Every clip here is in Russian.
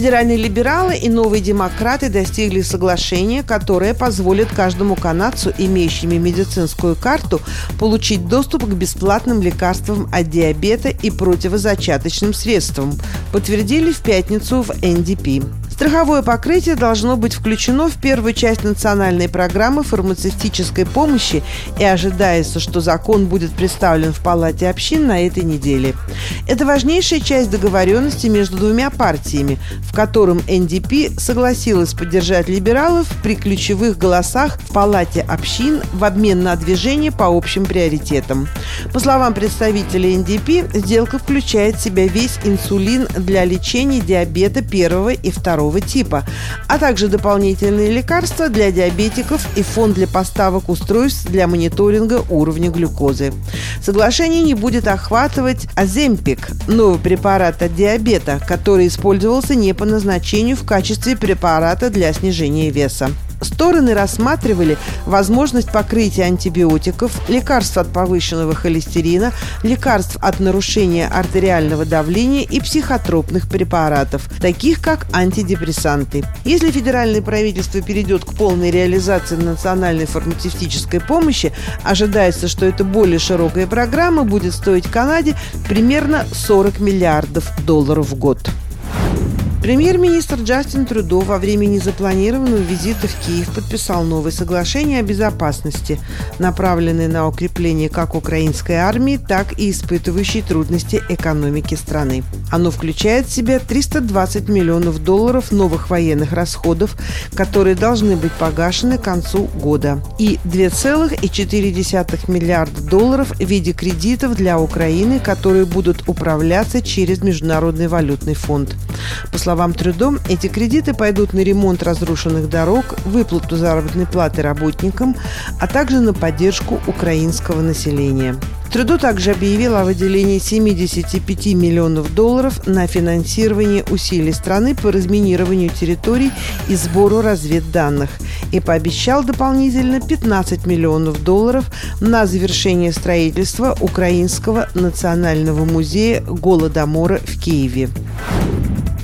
Федеральные либералы и новые демократы достигли соглашения, которое позволит каждому канадцу, имеющему медицинскую карту, получить доступ к бесплатным лекарствам от диабета и противозачаточным средствам, подтвердили в пятницу в НДП. Страховое покрытие должно быть включено в первую часть национальной программы фармацевтической помощи и ожидается, что закон будет представлен в Палате общин на этой неделе. Это важнейшая часть договоренности между двумя партиями, в котором НДП согласилась поддержать либералов при ключевых голосах в Палате общин в обмен на движение по общим приоритетам. По словам представителей НДП, сделка включает в себя весь инсулин для лечения диабета первого и второго второго типа, а также дополнительные лекарства для диабетиков и фонд для поставок устройств для мониторинга уровня глюкозы. Соглашение не будет охватывать Аземпик, новый препарат от диабета, который использовался не по назначению в качестве препарата для снижения веса. Стороны рассматривали возможность покрытия антибиотиков, лекарств от повышенного холестерина, лекарств от нарушения артериального давления и психотропных препаратов, таких как антидепрессанты. Если федеральное правительство перейдет к полной реализации национальной фармацевтической помощи, ожидается, что эта более широкая программа будет стоить Канаде примерно 40 миллиардов долларов в год. Премьер-министр Джастин Трюдо во время незапланированного визита в Киев подписал новое соглашение о безопасности, направленное на укрепление как украинской армии, так и испытывающей трудности экономики страны. Оно включает в себя 320 миллионов долларов новых военных расходов, которые должны быть погашены к концу года, и 2,4 миллиарда долларов в виде кредитов для Украины, которые будут управляться через Международный валютный фонд. По словам Трюдо, эти кредиты пойдут на ремонт разрушенных дорог, выплату заработной платы работникам, а также на поддержку украинского населения. Трюдо также объявил о выделении 75 миллионов долларов на финансирование усилий страны по разминированию территорий и сбору разведданных и пообещал дополнительно 15 миллионов долларов на завершение строительства Украинского национального музея Голодомора в Киеве.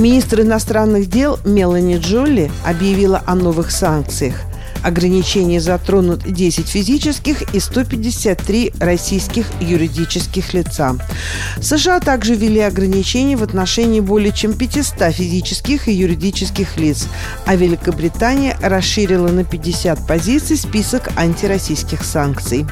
Министр иностранных дел Мелани Джолли объявила о новых санкциях. Ограничения затронут 10 физических и 153 российских юридических лица. США также ввели ограничения в отношении более чем 500 физических и юридических лиц, а Великобритания расширила на 50 позиций список антироссийских санкций.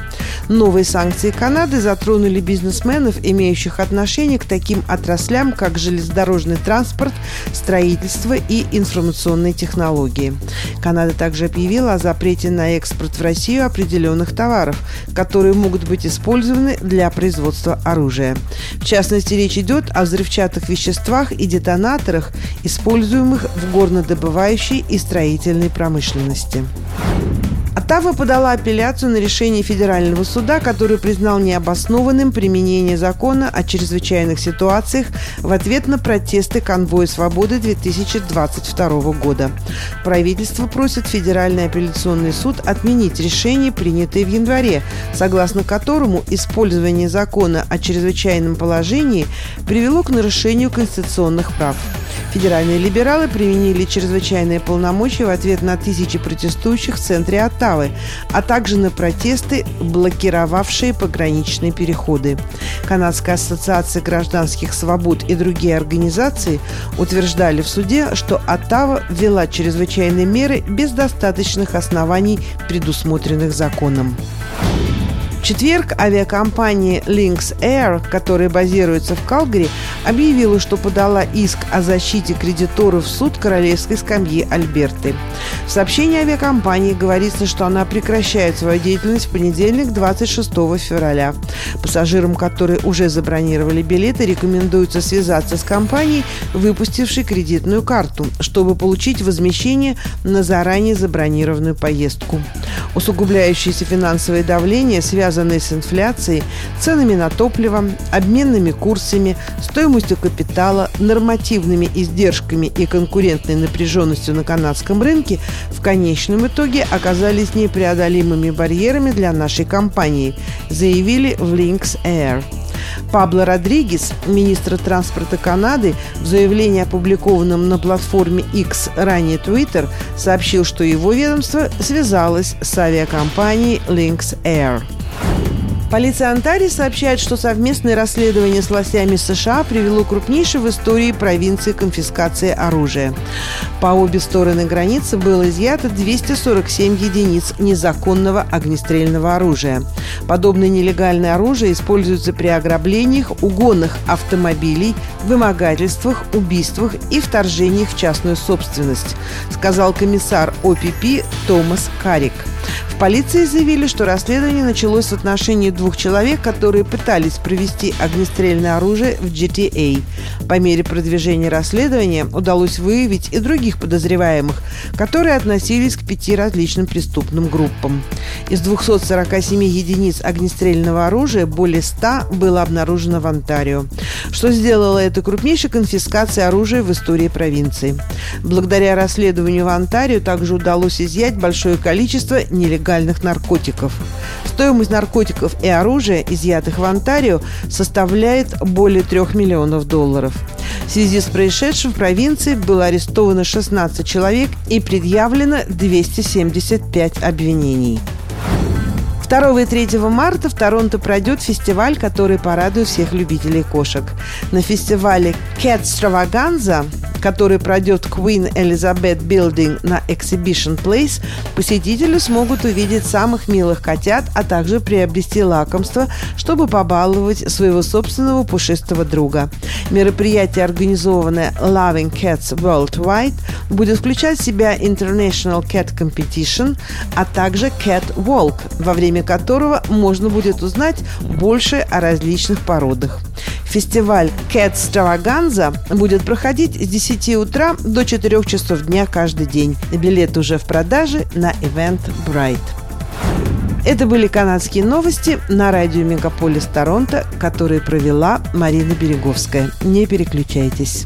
Новые санкции Канады затронули бизнесменов, имеющих отношение к таким отраслям, как железнодорожный транспорт, строительство и информационные технологии. Канада также объявила о запрете на экспорт в Россию определенных товаров, которые могут быть использованы для производства оружия. В частности, речь идет о взрывчатых веществах и детонаторах, используемых в горнодобывающей и строительной промышленности. Оттава подала апелляцию на решение федерального суда, который признал необоснованным применение закона о чрезвычайных ситуациях в ответ на протесты конвоя свободы 2022 года. Правительство просит Федеральный апелляционный суд отменить решение, принятое в январе, согласно которому использование закона о чрезвычайном положении привело к нарушению конституционных прав. Федеральные либералы применили чрезвычайные полномочия в ответ на тысячи протестующих в центре Оттавы, а также на протесты, блокировавшие пограничные переходы. Канадская ассоциация гражданских свобод и другие организации утверждали в суде, что Оттава ввела чрезвычайные меры без достаточных оснований, предусмотренных законом. В четверг авиакомпания Lynx Air, которая базируется в Калгари, объявила, что подала иск о защите кредиторов в суд королевской скамьи Альберты. В сообщении авиакомпании говорится, что она прекращает свою деятельность в понедельник, 26 февраля. Пассажирам, которые уже забронировали билеты, рекомендуется связаться с компанией, выпустившей кредитную карту, чтобы получить возмещение на заранее забронированную поездку. Усугубляющееся финансовое давление, связанное с инфляцией, ценами на топливо, обменными курсами, стоимостью капитала, нормативными издержками и конкурентной напряженностью на канадском рынке в конечном итоге оказались непреодолимыми барьерами для нашей компании, заявили в Lynx Air. Пабло Родригес, министр транспорта Канады, в заявлении, опубликованном на платформе X, ранее Twitter, сообщил, что его ведомство связалось с авиакомпанией Lynx Air. Полиция Онтарии сообщает, что совместное расследование с властями США привело к крупнейшей в истории провинции конфискации оружия. По обе стороны границы было изъято 247 единиц незаконного огнестрельного оружия. Подобное нелегальное оружие используется при ограблениях, угонах автомобилей, вымогательствах, убийствах и вторжениях в частную собственность, сказал комиссар ОПП Томас Карик. Полиции заявили, что расследование началось в отношении двух человек, которые пытались провести огнестрельное оружие в GTA. По мере продвижения расследования удалось выявить и других подозреваемых, которые относились к пяти различным преступным группам. Из 247 единиц огнестрельного оружия более 100 было обнаружено в Онтарио, что сделало это крупнейшей конфискацией оружия в истории провинции. Благодаря расследованию в Онтарио также удалось изъять большое количество нелегальных наркотиков. Стоимость наркотиков и оружия, изъятых в Онтарио, составляет более 3 миллионов долларов. В связи с происшедшим в провинции было арестовано 16 человек и предъявлено 275 обвинений. 2 и 3 марта в Торонто пройдет фестиваль, который порадует всех любителей кошек. На фестивале Cat Stravaganza который пройдет Queen Elizabeth Building на Exhibition Place, посетители смогут увидеть самых милых котят, а также приобрести лакомство, чтобы побаловать своего собственного пушистого друга. Мероприятие, организованное Loving Cats Worldwide, будет включать в себя International Cat Competition, а также Cat Walk, во время которого можно будет узнать больше о различных породах. Фестиваль Cat Stravaganza будет проходить с 10 утра до 4 часов дня каждый день. Билеты уже в продаже на Event Bright. Это были канадские новости на радио Мегаполис Торонто, которые провела Марина Береговская. Не переключайтесь.